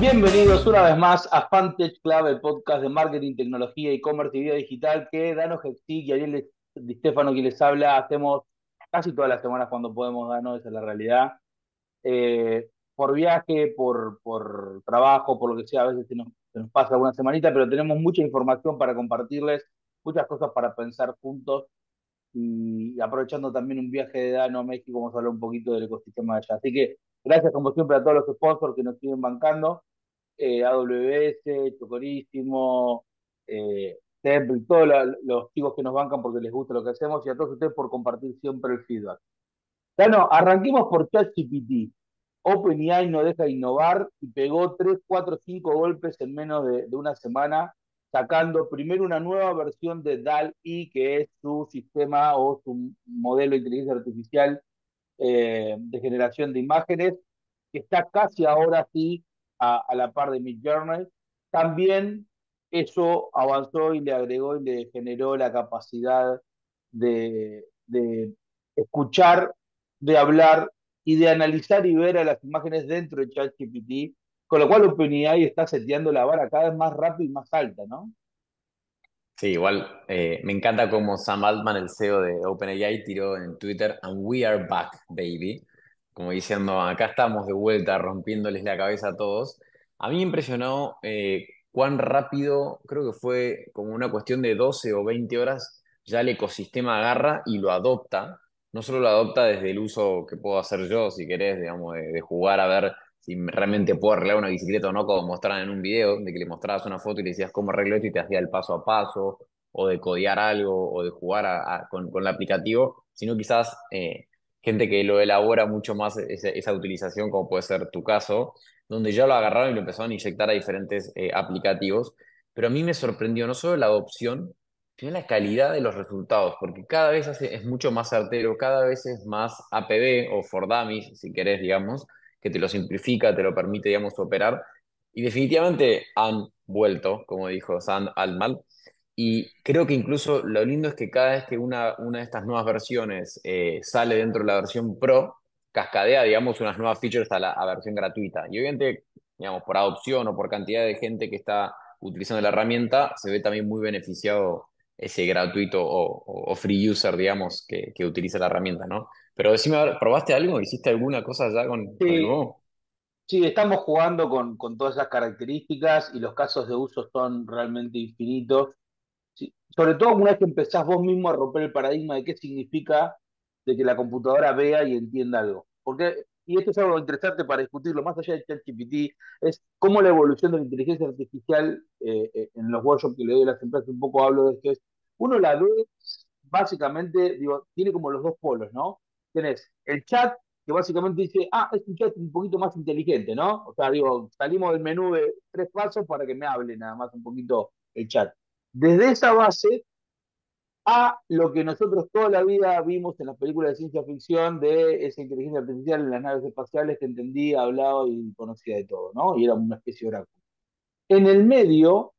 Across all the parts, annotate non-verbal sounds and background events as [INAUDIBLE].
Bienvenidos una vez más a Fantech Club, el podcast de marketing, tecnología, e-commerce y vida digital que Dano Hexig y Ariel Di Stefano que les habla hacemos casi todas las semanas cuando podemos, Dano, esa es la realidad. Eh, por viaje, por, por trabajo, por lo que sea, a veces se nos, se nos pasa alguna semanita, pero tenemos mucha información para compartirles, muchas cosas para pensar juntos y aprovechando también un viaje de Dano a México, vamos a hablar un poquito del ecosistema de allá. Así que gracias como siempre a todos los sponsors que nos siguen bancando eh, AWS, Chocorísimo, eh, Temple, todos los chicos que nos bancan porque les gusta lo que hacemos y a todos ustedes por compartir siempre el feedback. Bueno, arranquemos por ChatGPT. OpenAI no deja de innovar y pegó 3, 4, 5 golpes en menos de, una semana, sacando primero una nueva versión de DAL-E, que es su sistema o su modelo de inteligencia artificial eh, de generación de imágenes, que está casi ahora sí a, la par de Midjourney, también eso avanzó y le agregó y le generó la capacidad de, escuchar, de hablar y de analizar y ver a las imágenes dentro de ChatGPT, con lo cual OpenAI está seteando la vara cada vez más rápido y más alta, ¿no? Sí, igual eh, me encanta como Sam Altman, el CEO de OpenAI, tiró en Twitter, and we are back, baby como diciendo, acá estamos de vuelta, rompiéndoles la cabeza a todos. A mí me impresionó eh, cuán rápido, creo que fue como una cuestión de 12 o 20 horas, ya el ecosistema agarra y lo adopta. No solo lo adopta desde el uso que puedo hacer yo, si querés, digamos, de, jugar a ver si realmente puedo arreglar una bicicleta o no, como mostraban en un video, de que le mostrabas una foto y le decías cómo arreglo esto y te hacía el paso a paso, o de codear algo, o de jugar con, con, el aplicativo, sino quizás eh, gente que lo elabora mucho más esa, utilización, como puede ser tu caso, donde ya lo agarraron y lo empezaron a inyectar a diferentes eh, aplicativos. Pero a mí me sorprendió no solo la adopción, sino la calidad de los resultados, porque cada vez es mucho más certero, cada vez es más APB o for dummies, si querés, digamos, que te lo simplifica, te lo permite, digamos, operar. Y definitivamente han vuelto, como dijo Sand Almal, y creo que incluso lo lindo es que cada vez que una, una de estas nuevas versiones eh, sale dentro de la versión Pro, cascadea, digamos, unas nuevas features a la versión gratuita. Y obviamente, digamos, por adopción o por cantidad de gente que está utilizando la herramienta, se ve también muy beneficiado ese gratuito o, free user, digamos, que, que, utiliza la herramienta, ¿no? Pero decime, ¿probaste algo? ¿Hiciste alguna cosa ya con, sí. el nuevo? Sí, estamos jugando con, con todas esas características y los casos de uso son realmente infinitos sobre todo una vez que empezás vos mismo a romper el paradigma de qué significa de que la computadora vea y entienda algo. Porque, y esto es algo interesante para discutirlo, más allá de ChatGPT, es cómo la evolución de la inteligencia artificial, eh, eh, en los workshops que le doy a las empresas, un poco hablo de esto, es, uno la ve, básicamente, digo, tiene como los dos polos, ¿no? Tenés el chat, que básicamente dice, ah, es un chat un poquito más inteligente, ¿no? O sea, digo, salimos del menú de tres pasos para que me hable nada más un poquito el chat desde esa base a lo que nosotros toda la vida vimos en las películas de ciencia ficción de esa inteligencia artificial en las naves espaciales que entendía, hablaba y conocía de todo, ¿no? Y era una especie de oráculo. En el medio,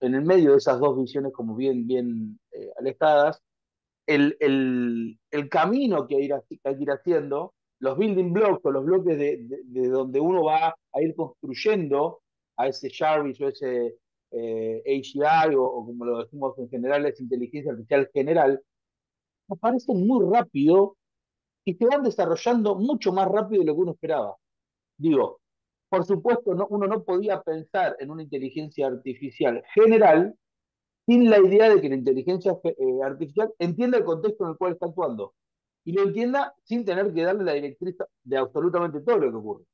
en el medio de esas dos visiones como bien, bien eh, alejadas, el, camino que hay, que ir haciendo, los building blocks o los bloques de, de donde uno va a ir construyendo a ese Jarvis o ese eh, AGI o, como lo decimos en general, es inteligencia artificial general, aparecen muy rápido y se van desarrollando mucho más rápido de lo que uno esperaba. Digo, por supuesto, uno no podía pensar en una inteligencia artificial general sin la idea de que la inteligencia eh, artificial entienda el contexto en el cual está actuando y lo entienda sin tener que darle la directriz de absolutamente todo lo que ocurre.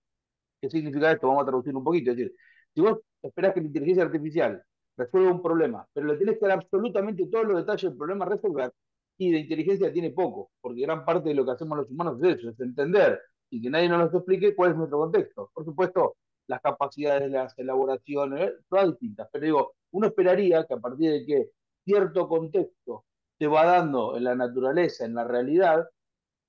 ¿Qué significa esto? Vamos a traducir un poquito. Es decir, si vos esperás que la inteligencia artificial resuelva un problema, pero le tenés que dar absolutamente todos los detalles del problema a resolver, y de inteligencia tiene poco, porque gran parte de lo que hacemos los humanos es eso, es entender y que nadie nos explique cuál es nuestro contexto. Por supuesto, las capacidades de las elaboraciones, todas distintas, pero digo, uno esperaría que a partir de que cierto contexto se va dando en la naturaleza, en la realidad,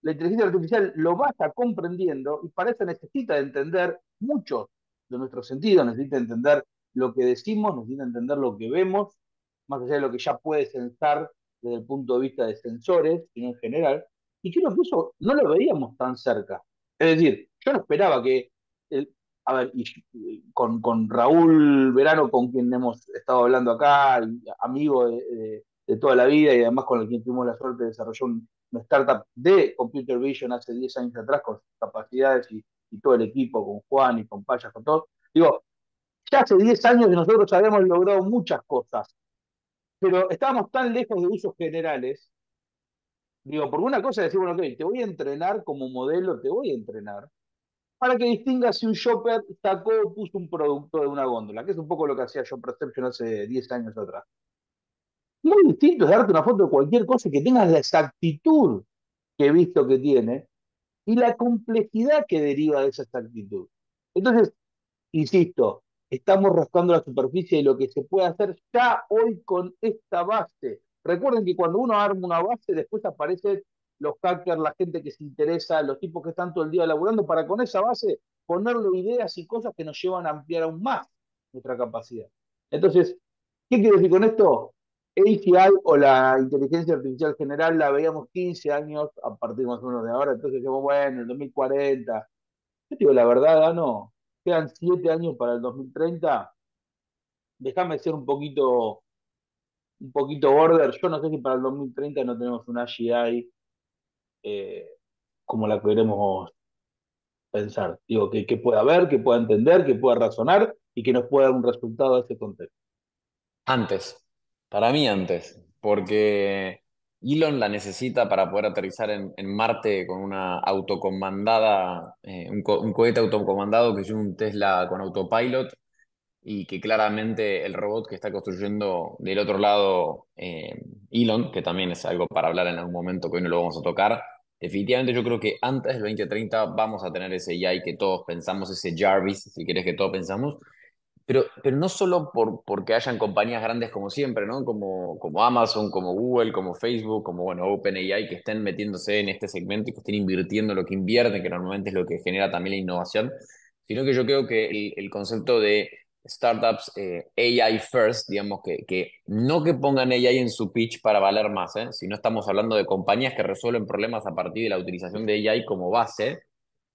la inteligencia artificial lo vaya comprendiendo y para eso necesita entender muchos de nuestro sentido, necesita entender lo que decimos, necesita entender lo que vemos, más allá de lo que ya puede sensar desde el punto de vista de sensores, sino en general, y creo que eso no lo veíamos tan cerca. Es decir, yo no esperaba que a ver, con, con, Raúl Verano, con quien hemos estado hablando acá, amigo de, toda la vida y además con el quien tuvimos la suerte de desarrollar un, una startup de Computer Vision hace 10 años atrás con sus capacidades y, y todo el equipo, con Juan y con Payas, con todo. Digo, ya hace 10 años que nosotros habíamos logrado muchas cosas, pero estábamos tan lejos de usos generales. Digo, por una cosa decir, bueno, ok, te voy a entrenar como modelo, te voy a entrenar, para que distingas si un shopper sacó o puso un producto de una góndola, que es un poco lo que hacía Shop Perception hace 10 años atrás. Muy distinto es darte una foto de cualquier cosa que tengas la exactitud que he visto que tiene y la complejidad que deriva de esa exactitud. Entonces, insisto, estamos rascando la superficie de lo que se puede hacer ya hoy con esta base. Recuerden que cuando uno arma una base, después aparecen los hackers, la gente que se interesa, los tipos que están todo el día laburando, para con esa base ponerle ideas y cosas que nos llevan a ampliar aún más nuestra capacidad. Entonces, ¿qué quiero decir con esto? AGI o la inteligencia artificial general la veíamos 15 años a partir más o menos de ahora, entonces decimos, bueno, en el 2040. Yo digo, la verdad, no, quedan 7 años para el 2030. Déjame ser un poquito, un poquito border. Yo no sé si para el 2030 no tenemos una AGI eh, como la queremos pensar. Digo, que, que pueda ver, que pueda entender, que pueda razonar y que nos pueda dar un resultado a ese contexto. Antes, para mí antes, porque Elon la necesita para poder aterrizar en, Marte con una autocomandada, eh, un, co un, cohete autocomandado que es un Tesla con autopilot y que claramente el robot que está construyendo del otro lado eh, Elon, que también es algo para hablar en algún momento que hoy no lo vamos a tocar, definitivamente yo creo que antes del 2030 vamos a tener ese AI que todos pensamos, ese Jarvis, si quieres que todos pensamos, pero, pero no solo por, porque hayan compañías grandes como siempre, ¿no? Como, como Amazon, como Google, como Facebook, como bueno, OpenAI, que estén metiéndose en este segmento y que estén invirtiendo lo que invierten, que normalmente es lo que genera también la innovación, sino que yo creo que el, el concepto de startups eh, AI first, digamos, que, que no que pongan AI en su pitch para valer más, ¿eh? sino estamos hablando de compañías que resuelven problemas a partir de la utilización de AI como base,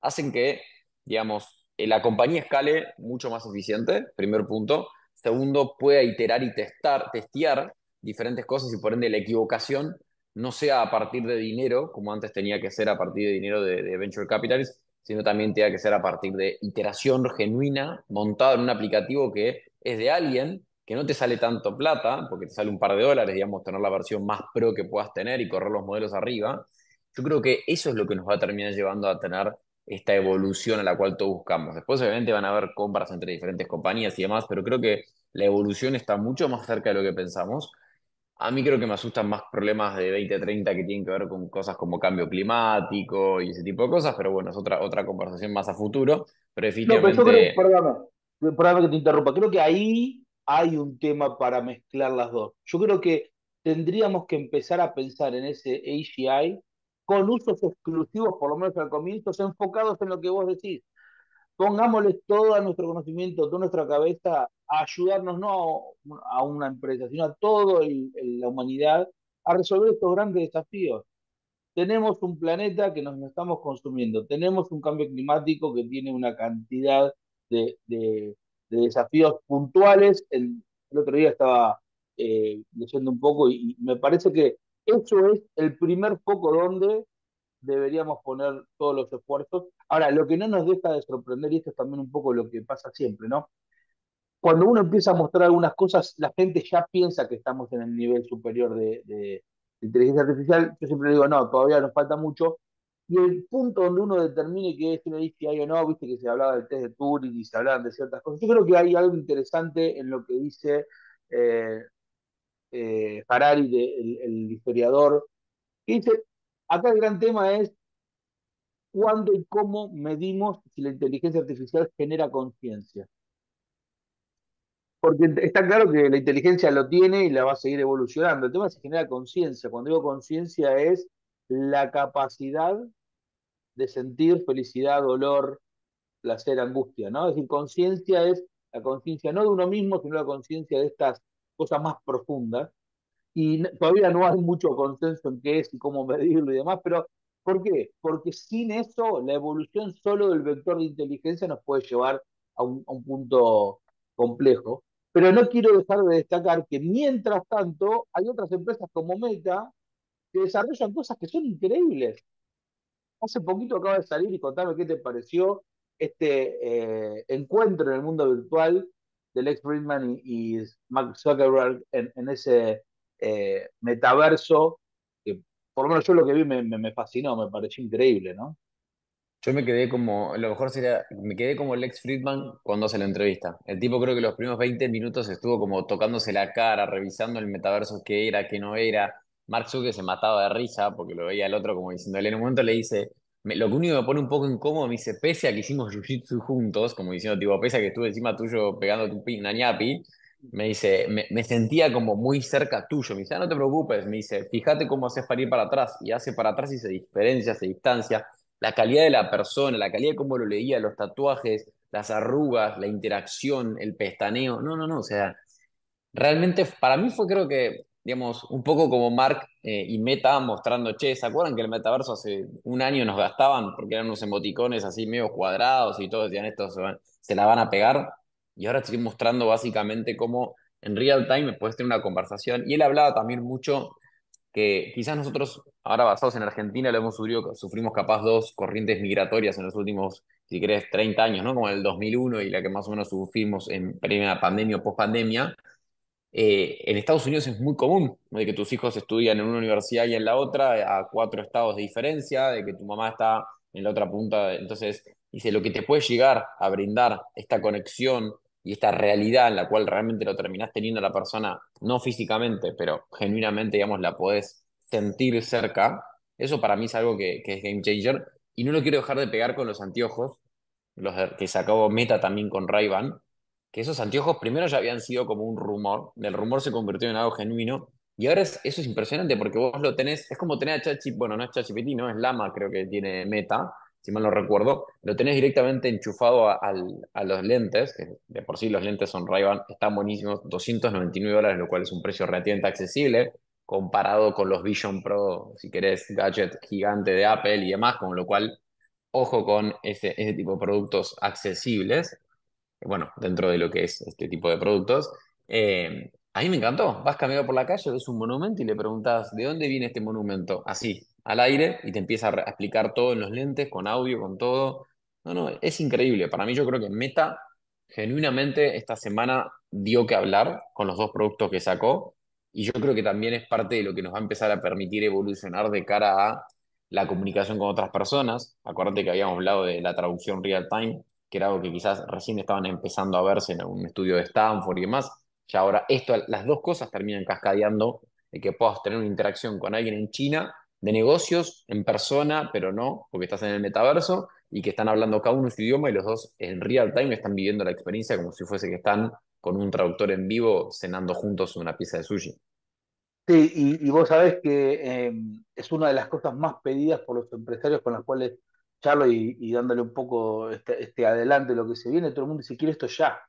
hacen que, digamos, la compañía escale mucho más eficiente, primer punto. Segundo, pueda iterar y testar, testear diferentes cosas y por ende la equivocación no sea a partir de dinero, como antes tenía que ser a partir de dinero de, de venture capitals, sino también tenga que ser a partir de iteración genuina, montada en un aplicativo que es de alguien, que no te sale tanto plata, porque te sale un par de dólares, digamos, tener la versión más pro que puedas tener y correr los modelos arriba. Yo creo que eso es lo que nos va a terminar llevando a tener esta evolución a la cual todos buscamos. Después, obviamente, van a haber compras entre diferentes compañías y demás, pero creo que la evolución está mucho más cerca de lo que pensamos. A mí creo que me asustan más problemas de 2030 que tienen que ver con cosas como cambio climático y ese tipo de cosas, pero bueno, es otra, otra conversación más a futuro. Pero definitivamente. No, pero yo creo, perdóname, perdóname que te interrumpa, creo que ahí hay un tema para mezclar las dos. Yo creo que tendríamos que empezar a pensar en ese AGI con usos exclusivos, por lo menos al comienzo, enfocados en lo que vos decís pongámosle todo nuestro conocimiento, toda nuestra cabeza a ayudarnos no a una empresa, sino a toda la humanidad a resolver estos grandes desafíos. Tenemos un planeta que nos estamos consumiendo, tenemos un cambio climático que tiene una cantidad de, de, de desafíos puntuales. El, el, otro día estaba eh, leyendo un poco y me parece que eso es el primer foco donde deberíamos poner todos los esfuerzos. Ahora, lo que no nos deja de sorprender, y esto es también un poco lo que pasa siempre, ¿no? Cuando uno empieza a mostrar algunas cosas, la gente ya piensa que estamos en el nivel superior de, inteligencia artificial. Yo siempre digo, no, todavía nos falta mucho. Y el punto donde uno determine que es una hay o no, viste que se hablaba del test de Turing y se hablaban de ciertas cosas. Yo creo que hay algo interesante en lo que dice eh, eh, Harari, el, el historiador, dice, Acá el gran tema es cuándo y cómo medimos si la inteligencia artificial genera conciencia. Porque está claro que la inteligencia lo tiene y la va a seguir evolucionando. El tema es si genera conciencia. Cuando digo conciencia es la capacidad de sentir felicidad, dolor, placer, angustia, ¿no? Es decir, conciencia es la conciencia no de uno mismo, sino la conciencia de estas cosas más profundas y todavía no hay mucho consenso en qué es y cómo medirlo y demás, pero ¿por qué? Porque sin eso la evolución solo del vector de inteligencia nos puede llevar a un, punto complejo. Pero no quiero dejar de destacar que mientras tanto hay otras empresas como Meta que desarrollan cosas que son increíbles. Hace poquito acaba de salir y contame qué te pareció este eh, encuentro en el mundo virtual del ex Friedman y, y Mark Zuckerberg en, ese eh, metaverso, que por lo menos yo lo que vi me, me, me fascinó, me pareció increíble, ¿no? Yo me quedé como, lo mejor sería, me quedé como Lex Friedman cuando hace la entrevista. El tipo creo que los primeros 20 minutos estuvo como tocándose la cara, revisando el metaverso qué era, qué no era. Mark Zuckerberg se mataba de risa porque lo veía el otro como diciéndole, en un momento le dice, me- lo que me pone un poco incómodo, me dice, pese a que hicimos jiu-jitsu juntos, como diciendo, tipo, pese a que estuve encima tuyo pegando tu pi- una ñapi, me dice, me, me sentía como muy cerca tuyo. Me dice, ah, no te preocupes, me dice, fíjate cómo haces para ir para atrás. Y hace para atrás y se diferencia, se distancia la calidad de la persona, la calidad de cómo lo leía, los tatuajes, las arrugas, la interacción, el pestaneo. No, no, no, o sea, realmente para mí fue creo que, digamos, un poco como Mark eh, y Meta mostrando, che, ¿se acuerdan que el metaverso hace un año nos gastaban porque eran unos emoticones así medio cuadrados y todos decían esto se, van- se la van a pegar? Y ahora estoy mostrando básicamente cómo en real time puedes tener una conversación. Y él hablaba también mucho que quizás nosotros, ahora basados en Argentina, lo hemos sufrido, sufrimos capaz dos corrientes migratorias en los últimos, si querés, 30 años, ¿no? Como el 2001 y la que más o menos sufrimos en primera pandemia o post-pandemia. Eh, en Estados Unidos es muy común de que tus hijos estudian en una universidad y en la otra, a cuatro estados de diferencia, de que tu mamá está en la otra punta. Entonces, dice, lo que te puede llegar a brindar esta conexión y esta realidad en la cual realmente lo terminás teniendo a la persona, no físicamente, pero genuinamente, digamos, la podés sentir cerca, eso para mí es algo que, es game changer. Y no lo quiero dejar de pegar con los anteojos, los que sacó Meta también con Ray-Ban, que esos anteojos primero ya habían sido como un rumor, del rumor se convirtió en algo genuino, y ahora es- eso es impresionante porque vos lo tenés, es como tener a ChatGPT, bueno, no es ChatGPT, no, es Llama, creo que tiene Meta, si mal no recuerdo, lo tenés directamente enchufado a, a los lentes, que de por sí los lentes son Ray-Ban, están buenísimos, 299 dólares, lo cual es un precio relativamente accesible, comparado con los Vision Pro, si querés, gadget gigante de Apple y demás, con lo cual, ojo con ese, ese tipo de productos accesibles bueno, dentro de lo que es este tipo de productos. Eh, a mí me encantó. Vas caminando por la calle, ves un monumento y le preguntas, ¿de dónde viene este monumento? Así, al aire, y te empieza a explicar todo en los lentes, con audio, con todo. No, no, es increíble. Para mí yo creo que Meta genuinamente esta semana dio que hablar con los dos productos que sacó. Y yo creo que también es parte de lo que nos va a empezar a permitir evolucionar de cara a la comunicación con otras personas. Acuérdate que habíamos hablado de la traducción real time que era algo que quizás recién estaban empezando a verse en un estudio de Stanford y demás. Ya ahora esto, las dos cosas terminan cascadeando de que puedas tener una interacción con alguien en China de negocios en persona, pero no, porque estás en el metaverso y que están hablando cada uno su idioma y los dos en real time están viviendo la experiencia como si fuese que están con un traductor en vivo cenando juntos una pieza de sushi. Sí, y, y vos sabés que eh, es una de las cosas más pedidas por los empresarios con las cuales y, dándole un poco este, este adelante de lo que se viene, todo el mundo dice, quiere esto ya.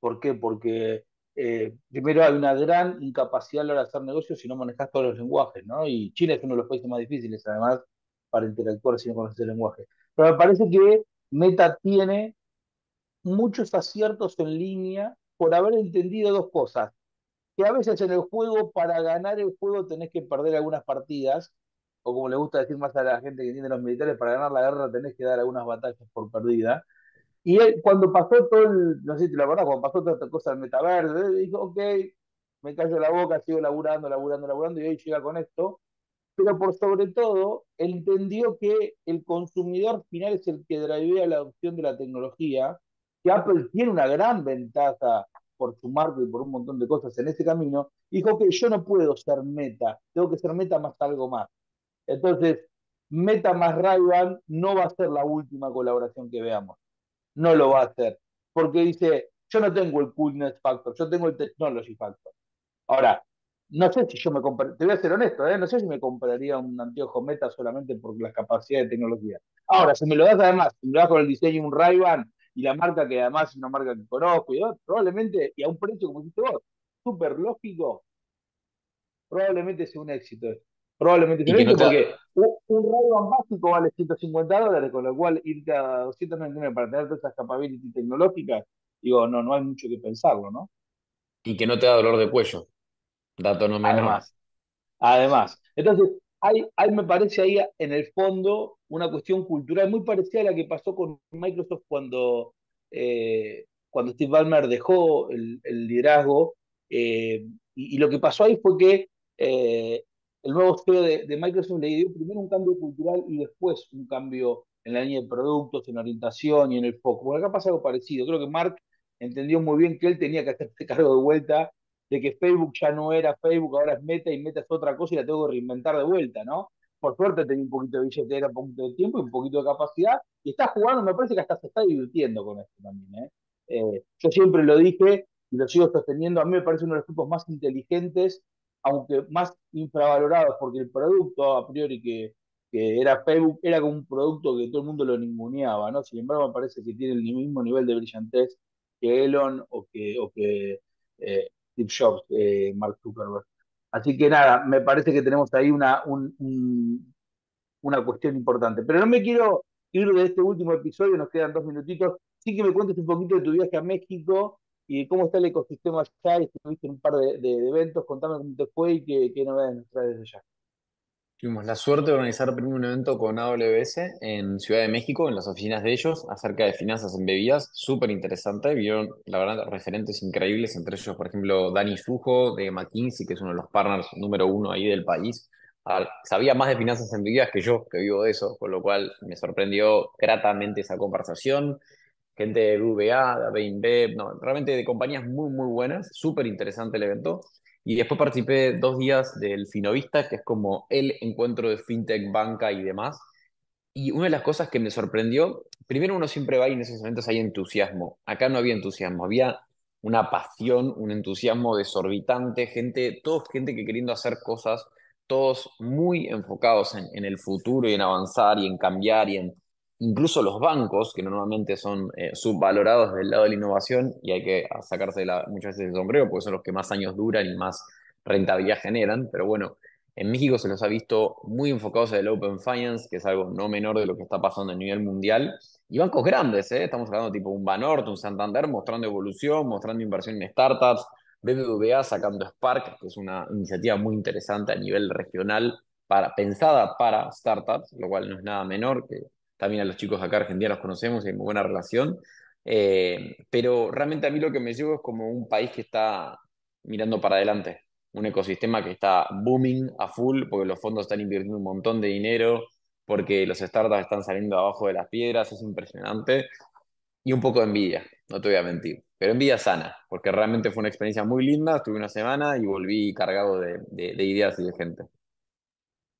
¿Por qué? Porque eh, primero hay una gran incapacidad a la hora de hacer negocios si no manejas todos los lenguajes, ¿no? Y China es uno de los países más difíciles, además, para interactuar si no conoces el lenguaje. Pero me parece que Meta tiene muchos aciertos en línea por haber entendido dos cosas que a veces en el juego, para ganar el juego, tenés que perder algunas partidas, o como le gusta decir más a la gente que entiende los militares, para ganar la guerra tenés que dar algunas batallas por perdida. Y él, cuando pasó todo el, no sé si te lo acordás, cuando pasó toda esta cosa del metaverso, él dijo, ok, me callo la boca, sigo laburando, laburando, laburando, y hoy llega con esto. Pero por sobre todo, entendió que el consumidor final es el que drivea la adopción de la tecnología, que Apple tiene una gran ventaja por su marca y por un montón de cosas en ese camino, dijo que yo no puedo ser meta, tengo que ser meta más algo más. Entonces, Meta más ray no va a ser la última colaboración que veamos. No lo va a hacer. Porque dice, yo no tengo el coolness factor, yo tengo el technology factor. Ahora, no sé si yo me compraría, te voy a ser honesto, ¿eh? no sé si me compraría un anteojo Meta solamente por las capacidades de tecnología. Ahora, si me lo das además, si me lo das con el diseño un ray y la marca que además es una marca que conozco, y probablemente, y a un precio, como dijiste vos, súper lógico, probablemente sea un éxito. Probablemente no porque un, radio básico vale 150 dólares, con lo cual irte a 299 para tener todas esas capabilities tecnológicas, digo, no, no hay mucho que pensarlo, ¿no? y que no te da dolor de cuello. Dato no menor. Además, además. Entonces, hay, hay, me parece ahí en el fondo una cuestión cultural muy parecida a la que pasó con Microsoft cuando, eh, cuando Steve Ballmer dejó el, liderazgo. Eh, y, y, lo que pasó ahí fue que eh, el nuevo CEO de, Microsoft le dio primero un cambio cultural y después un cambio en la línea de productos, en orientación y en el foco. Bueno, acá pasa algo parecido. Creo que Mark entendió muy bien que él tenía que hacerse [LAUGHS] cargo de vuelta de que Facebook ya no era Facebook, ahora es Meta y Meta es otra cosa y la tengo que reinventar de vuelta, ¿no? Por suerte tenía un poquito de billetera, un poquito de tiempo y un poquito de capacidad y está jugando, me parece que hasta se está divirtiendo con esto también. ¿eh? Eh, yo siempre lo dije y lo sigo sosteniendo, a mí me parece uno de los grupos más inteligentes aunque más infravalorados, porque el producto a priori que, era Facebook era como un producto que todo el mundo lo ninguneaba, ¿no? Sin embargo, me parece que tiene el mismo nivel de brillantez que Elon o que, o que eh, Steve Jobs, eh, Mark Zuckerberg. Así que nada, me parece que tenemos ahí una, una cuestión importante. Pero no me quiero ir de este último episodio, nos quedan dos minutitos. Sí que me cuentes un poquito de tu viaje a México y cómo está el ecosistema allá, y estuviste en un par de, eventos, contame cómo te fue y qué, qué novedades nos traes desde allá. Tuvimos la suerte de organizar primero un evento con AWS en Ciudad de México, en las oficinas de ellos, acerca de finanzas en bebidas, súper interesante, vieron, la verdad, referentes increíbles, entre ellos, por ejemplo, Dani Sujo de McKinsey, que es uno de los partners número uno ahí del país, sabía más de finanzas en bebidas que yo, que vivo de eso, con lo cual me sorprendió gratamente esa conversación gente de VA, de InBev, no, realmente de compañías muy, muy buenas, súper interesante el evento. Y después participé dos días del Finovista, que es como el encuentro de fintech, banca y demás. Y una de las cosas que me sorprendió, primero uno siempre va y en esos eventos hay entusiasmo. Acá no había entusiasmo, había una pasión, un entusiasmo desorbitante, gente, todos gente que queriendo hacer cosas, todos muy enfocados en, en el futuro y en avanzar y en cambiar y en incluso los bancos, que normalmente son eh, subvalorados del lado de la innovación, y hay que sacarse la, muchas veces el sombrero, porque son los que más años duran y más rentabilidad generan, pero bueno, en México se los ha visto muy enfocados en el Open Finance, que es algo no menor de lo que está pasando a nivel mundial, y bancos grandes, ¿eh? estamos hablando tipo un Banorte, un Santander, mostrando evolución, mostrando inversión en startups, BBVA sacando Spark, que es una iniciativa muy interesante a nivel regional, para, pensada para startups, lo cual no es nada menor, que también a los chicos acá argentinos los conocemos y hay muy buena relación. Eh, pero realmente a mí lo que me llevo es como un país que está mirando para adelante, un ecosistema que está booming a full, porque los fondos están invirtiendo un montón de dinero, porque los startups están saliendo abajo de las piedras, es impresionante. Y un poco de envidia, no te voy a mentir, pero envidia sana, porque realmente fue una experiencia muy linda, estuve una semana y volví cargado de, de ideas y de gente.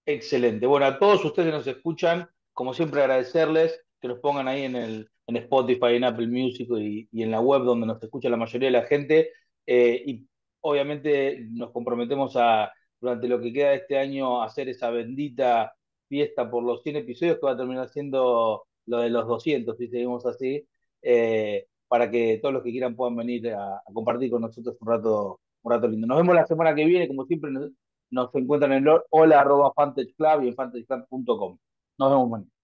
Excelente. Bueno, a todos ustedes nos escuchan, como siempre, agradecerles que nos pongan ahí en, el, en Spotify, en Apple Music y, y, en la web donde nos escucha la mayoría de la gente. Eh, y obviamente nos comprometemos a, durante lo que queda de este año, hacer esa bendita fiesta por los 100 episodios que va a terminar siendo lo de los 200, si seguimos así, eh, para que todos los que quieran puedan venir a, compartir con nosotros un rato, un rato lindo. Nos vemos la semana que viene, como siempre, nos, encuentran en hola arroba Club y en fantageclub.com. Nos vemos mañana.